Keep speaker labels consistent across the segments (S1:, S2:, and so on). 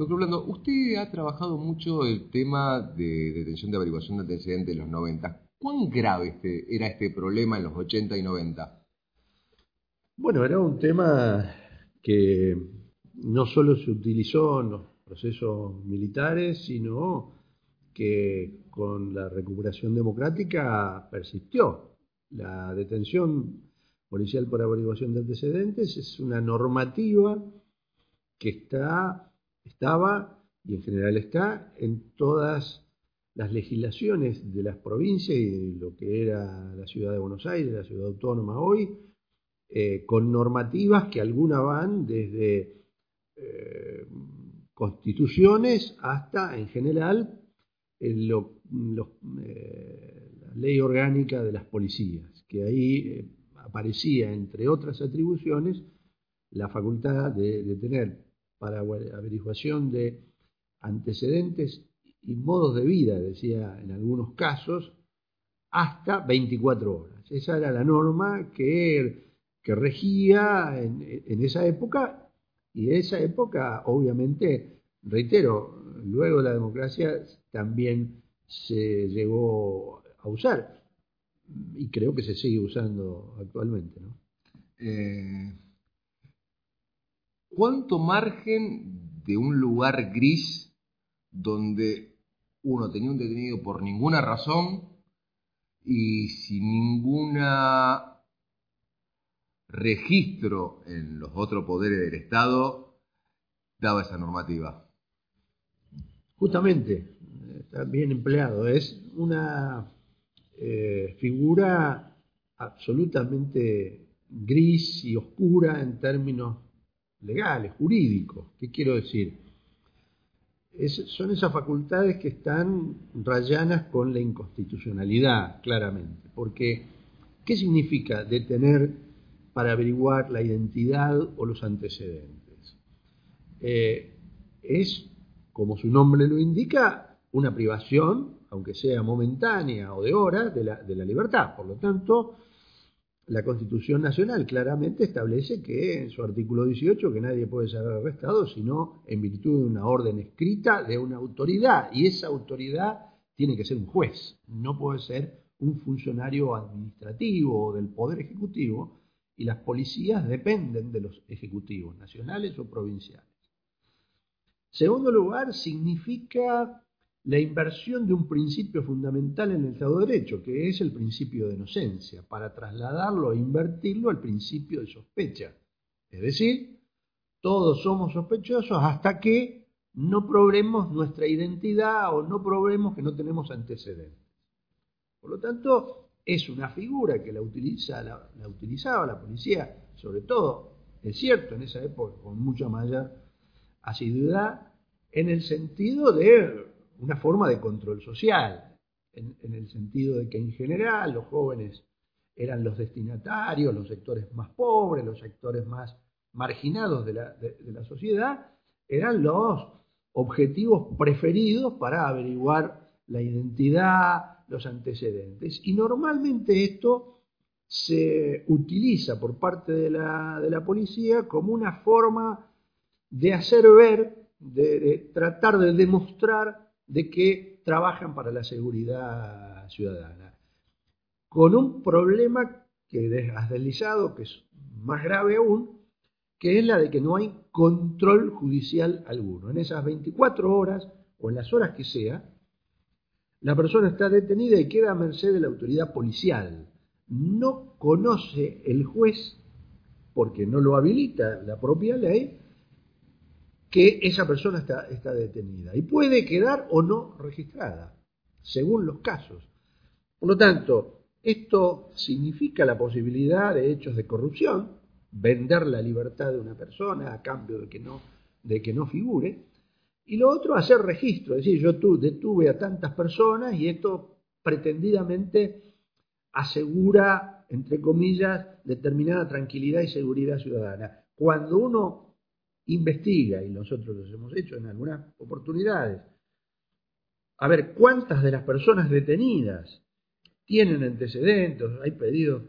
S1: Doctor Blando, usted ha trabajado mucho el tema de detención de averiguación de antecedentes en los 90. ¿Cuán grave este, era este problema en los 80 y 90?
S2: Bueno, era un tema que no solo se utilizó en los procesos militares, sino que con la recuperación democrática persistió. La detención policial por averiguación de antecedentes es una normativa que está, estaba y en general está en todas las legislaciones de las provincias y lo que era la ciudad de Buenos Aires, la ciudad autónoma hoy, eh, con normativas que algunas van desde eh, constituciones hasta, en general, lo, eh, la ley orgánica de las policías, que ahí aparecía, entre otras atribuciones, la facultad de, tener para averiguación de antecedentes y modos de vida, decía en algunos casos, hasta 24 horas. Esa era la norma que, que regía en, en, esa época y esa época, obviamente, reitero, luego la democracia también se llegó a usar y creo que se sigue usando actualmente. ¿no?
S1: Eh, ¿Cuánto margen de un lugar gris donde uno tenía un detenido por ninguna razón y sin ninguna registro en los otros poderes del Estado daba esa normativa?
S2: Justamente, está bien empleado, es una eh, figura absolutamente gris y oscura en términos legales, jurídicos. ¿Qué quiero decir? son esas facultades que están rayanas con la inconstitucionalidad, claramente. Porque, ¿qué significa detener para averiguar la identidad o los antecedentes? Eh, es, como su nombre lo indica, una privación aunque sea momentánea o de horas, de la, de la libertad. Por lo tanto, la Constitución Nacional claramente establece que en su artículo 18 que nadie puede ser arrestado sino en virtud de una orden escrita de una autoridad y esa autoridad tiene que ser un juez, no puede ser un funcionario administrativo o del poder ejecutivo y las policías dependen de los ejecutivos nacionales o provinciales. Segundo lugar, significa la inversión de un principio fundamental en el Estado de Derecho, que es el principio de inocencia, para trasladarlo e invertirlo al principio de sospecha. Es decir, todos somos sospechosos hasta que no probemos nuestra identidad o no probemos que no tenemos antecedentes. Por lo tanto, es una figura que la, utiliza, la, la utilizaba la policía, sobre todo, es cierto, en esa época con mucha mayor asiduidad, en el sentido de una forma de control social, en, el sentido de que en general los jóvenes eran los destinatarios, los sectores más pobres, los sectores más marginados de la, de la sociedad, eran los objetivos preferidos para averiguar la identidad, los antecedentes. Y normalmente esto se utiliza por parte de la, de la policía como una forma de hacer ver, de, de, tratar de demostrar de que trabajan para la seguridad ciudadana. Con un problema que has deslizado, que es más grave aún, que es la de que no hay control judicial alguno. En esas 24 horas o en las horas que sea, la persona está detenida y queda a merced de la autoridad policial. No conoce el juez, porque no lo habilita la propia ley, que esa persona está, está detenida y puede quedar o no registrada, según los casos. Por lo tanto, esto significa la posibilidad de hechos de corrupción, vender la libertad de una persona a cambio de que no, de que no figure. Y lo otro, hacer registro, es decir, yo detuve a tantas personas y esto pretendidamente asegura, entre comillas, determinada tranquilidad y seguridad ciudadana. Cuando uno investiga, y nosotros lo hemos hecho en algunas oportunidades, a ver cuántas de las personas detenidas tienen antecedentes, hay pedidos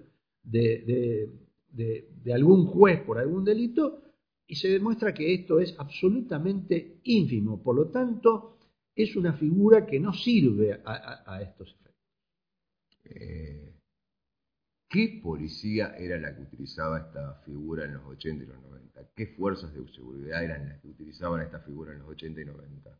S2: de, de, algún juez por algún delito, y se demuestra que esto es absolutamente ínfimo. Por lo tanto, es una figura que no sirve a, estos efectos.
S1: Eh, ¿Qué policía era la que utilizaba esta figura en los 80 y los 90? ¿Qué fuerzas de seguridad eran las que utilizaban esta figura en los 80 y 90?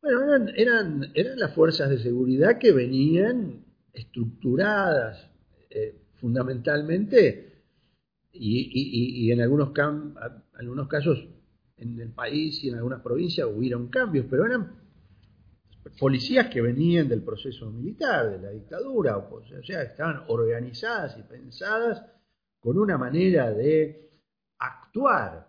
S2: Bueno, eran, eran, las fuerzas de seguridad que venían estructuradas eh, fundamentalmente y, en algunos, algunos casos en el país y en algunas provincias hubieron cambios, pero eran policías que venían del proceso militar, de la dictadura, o sea, estaban organizadas y pensadas con una manera de actuar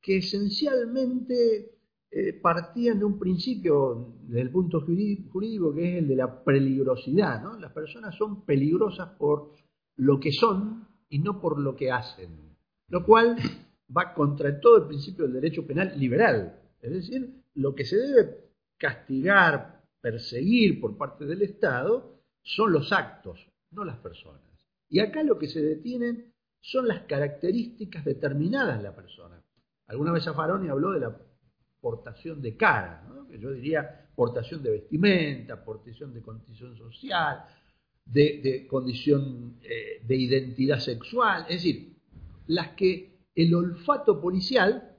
S2: que esencialmente eh, partían de un principio desde el punto jurídico que es el de la peligrosidad. ¿no? Las personas son peligrosas por lo que son y no por lo que hacen, lo cual va contra todo el principio del derecho penal liberal. Es decir, lo que se debe castigar, perseguir por parte del Estado son los actos, no las personas. Y acá lo que se detienen son las características determinadas de la persona. Alguna vez Zaffaroni habló de la portación de cara, que yo diría portación de vestimenta, portación de condición social, de, condición eh, de identidad sexual, es decir, las que el olfato policial,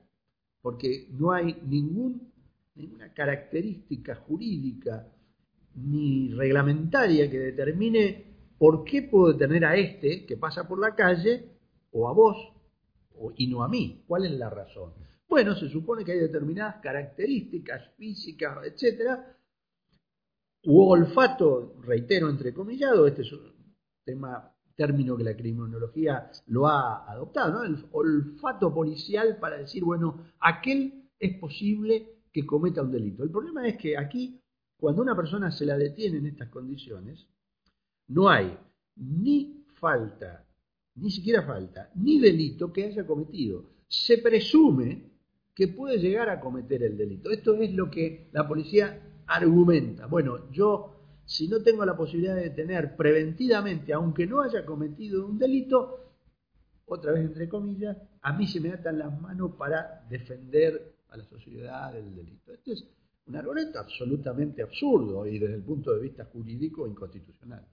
S2: porque no hay ningún, ninguna característica jurídica ni reglamentaria que determine por qué puedo detener a este que pasa por la calle o a vos y no a mí. ¿Cuál es la razón? Bueno, se supone que hay determinadas características físicas, etcétera, u olfato, reitero, entrecomillado, este es un tema, término que la criminología lo ha adoptado, ¿no? El olfato policial para decir, bueno, aquel es posible que cometa un delito. El problema es que aquí, cuando una persona se la detiene en estas condiciones, no hay ni falta, ni siquiera falta, ni delito que haya cometido. Se presume que puede llegar a cometer el delito. Esto es lo que la policía argumenta. Bueno, yo si no tengo la posibilidad de detener preventivamente, aunque no haya cometido un delito, otra vez entre comillas, a mí se me atan las manos para defender a la sociedad del delito. Este es un argumento absolutamente absurdo y desde el punto de vista jurídico inconstitucional.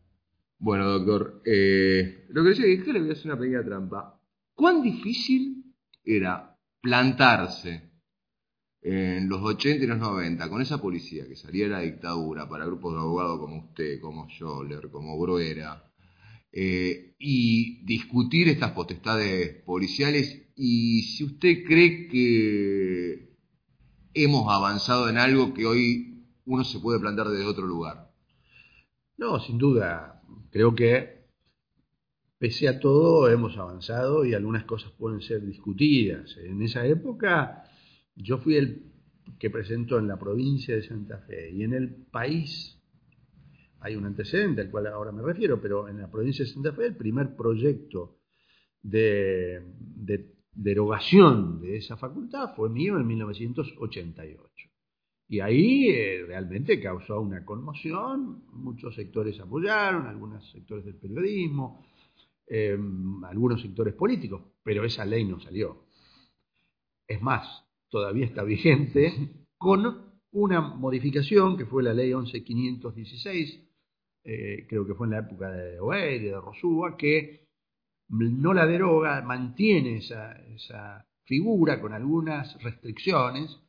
S1: Bueno, doctor, eh, lo que decía es que le voy a hacer una pequeña trampa. ¿Cuán difícil era plantarse en los 80 y los 90 con esa policía que salía de la dictadura para grupos de abogados como usted, como Scholler, como Bruera, eh, y discutir estas potestades policiales y si usted cree que hemos avanzado en algo que hoy uno se puede plantar desde otro lugar.
S2: No, sin duda. Creo que pese a todo hemos avanzado y algunas cosas pueden ser discutidas. En esa época yo fui el que presentó en la provincia de Santa Fe y en el país hay un antecedente al cual ahora me refiero, pero en la provincia de Santa Fe el primer proyecto de, derogación de esa facultad fue mío en 1988. Y ahí eh, realmente causó una conmoción, muchos sectores apoyaron, algunos sectores del periodismo, eh, algunos sectores políticos, pero esa ley no salió. Es más, todavía está vigente con una modificación que fue la ley 11516, eh, creo que fue en la época de Oeir y de Rosúa, que no la deroga, mantiene esa, esa figura con algunas restricciones,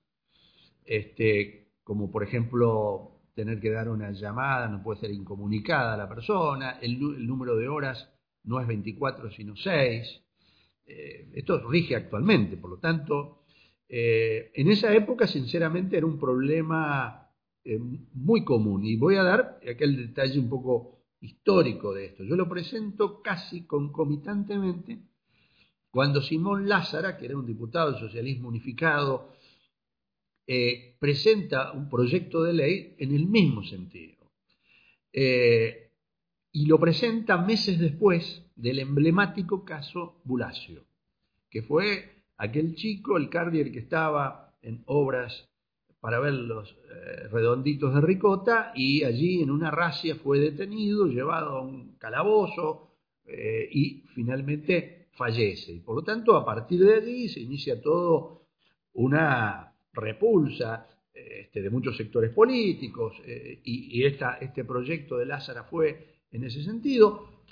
S2: este, como por ejemplo tener que dar una llamada, no puede ser incomunicada a la persona, el, el número de horas no es 24 sino 6. Eh, esto rige actualmente, por lo tanto, eh, en esa época sinceramente era un problema muy común y voy a dar aquel detalle un poco histórico de esto. Yo lo presento casi concomitantemente cuando Simón Lázara, que era un diputado del socialismo unificado, eh, presenta un proyecto de ley en el mismo sentido. Eh, y lo presenta meses después del emblemático caso Bulacio, que fue aquel chico, el Cardier, que estaba en obras para ver los eh, redonditos de ricota y allí en una racia fue detenido, llevado a un calabozo y finalmente fallece. Y por lo tanto, a partir de allí se inicia todo una repulsa este, de muchos sectores políticos eh, y, este proyecto de Lázara fue en ese sentido,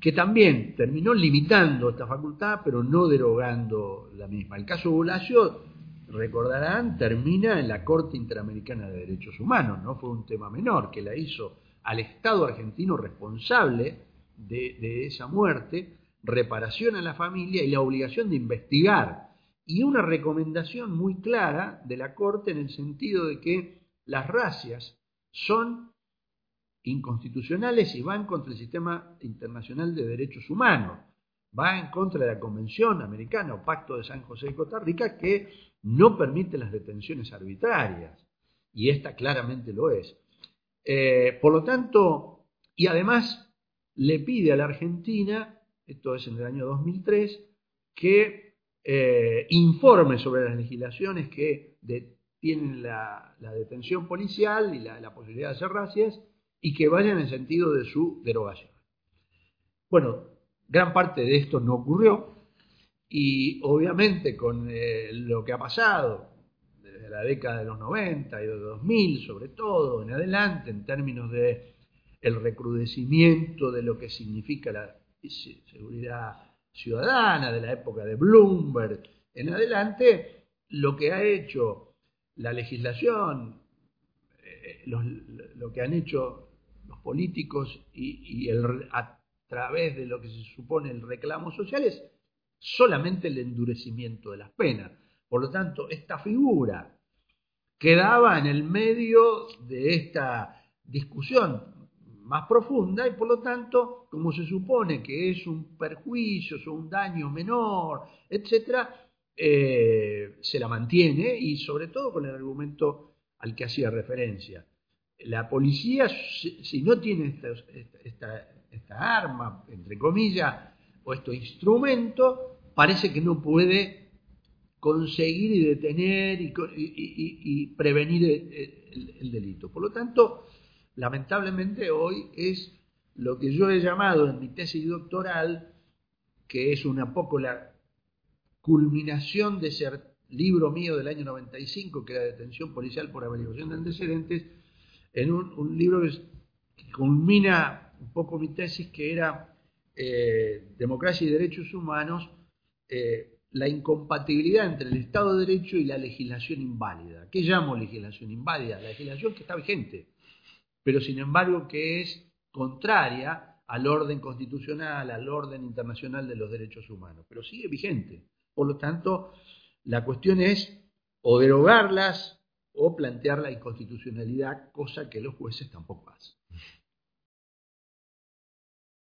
S2: que también terminó limitando esta facultad, pero no derogando la misma. El caso Bulacio, recordarán, termina en la Corte Interamericana de Derechos Humanos, no fue un tema menor, que la hizo al Estado argentino responsable de esa muerte, reparación a la familia y la obligación de investigar. Y una recomendación muy clara de la Corte en el sentido de que las racias son inconstitucionales y van contra el sistema internacional de derechos humanos, va en contra de la Convención Americana o Pacto de San José de Costa Rica que no permite las detenciones arbitrarias, y esta claramente lo es. Eh, por lo tanto, y además le pide a la Argentina, esto es en el año 2003, que eh, informe sobre las legislaciones que tienen la, detención policial y la, posibilidad de hacer racias y que vayan en sentido de su derogación. Bueno, gran parte de esto no ocurrió. Y obviamente con eh, lo que ha pasado desde la década de los 90 y de 2000 sobre todo en adelante en términos de el recrudecimiento de lo que significa la seguridad ciudadana de la época de Bloomberg en adelante, lo que ha hecho la legislación, eh, lo que han hecho los políticos y, el, través de lo que se supone el reclamo social es solamente el endurecimiento de las penas. Por lo tanto, esta figura quedaba en el medio de esta discusión más profunda y por lo tanto, como se supone que es un perjuicio o un daño menor, etcétera, eh, se la mantiene y sobre todo con el argumento al que hacía referencia. La policía, si no tiene esta, arma, entre comillas, o este instrumento, parece que no puede conseguir y detener y, prevenir el, delito. Por lo tanto, lamentablemente hoy es lo que yo he llamado en mi tesis doctoral, que es una poco la culminación de ese libro mío del año 95, que era Detención Policial por Averiguación de Antecedentes, en un, libro que, culmina un poco mi tesis, que era eh, Democracia y Derechos Humanos, eh, la incompatibilidad entre el Estado de Derecho y la legislación inválida. ¿Qué llamo legislación inválida? La legislación que está vigente pero sin embargo que es contraria al orden constitucional, al orden internacional de los derechos humanos, pero sigue vigente. Por lo tanto, la cuestión es o derogarlas o plantear la inconstitucionalidad, cosa que los jueces tampoco hacen.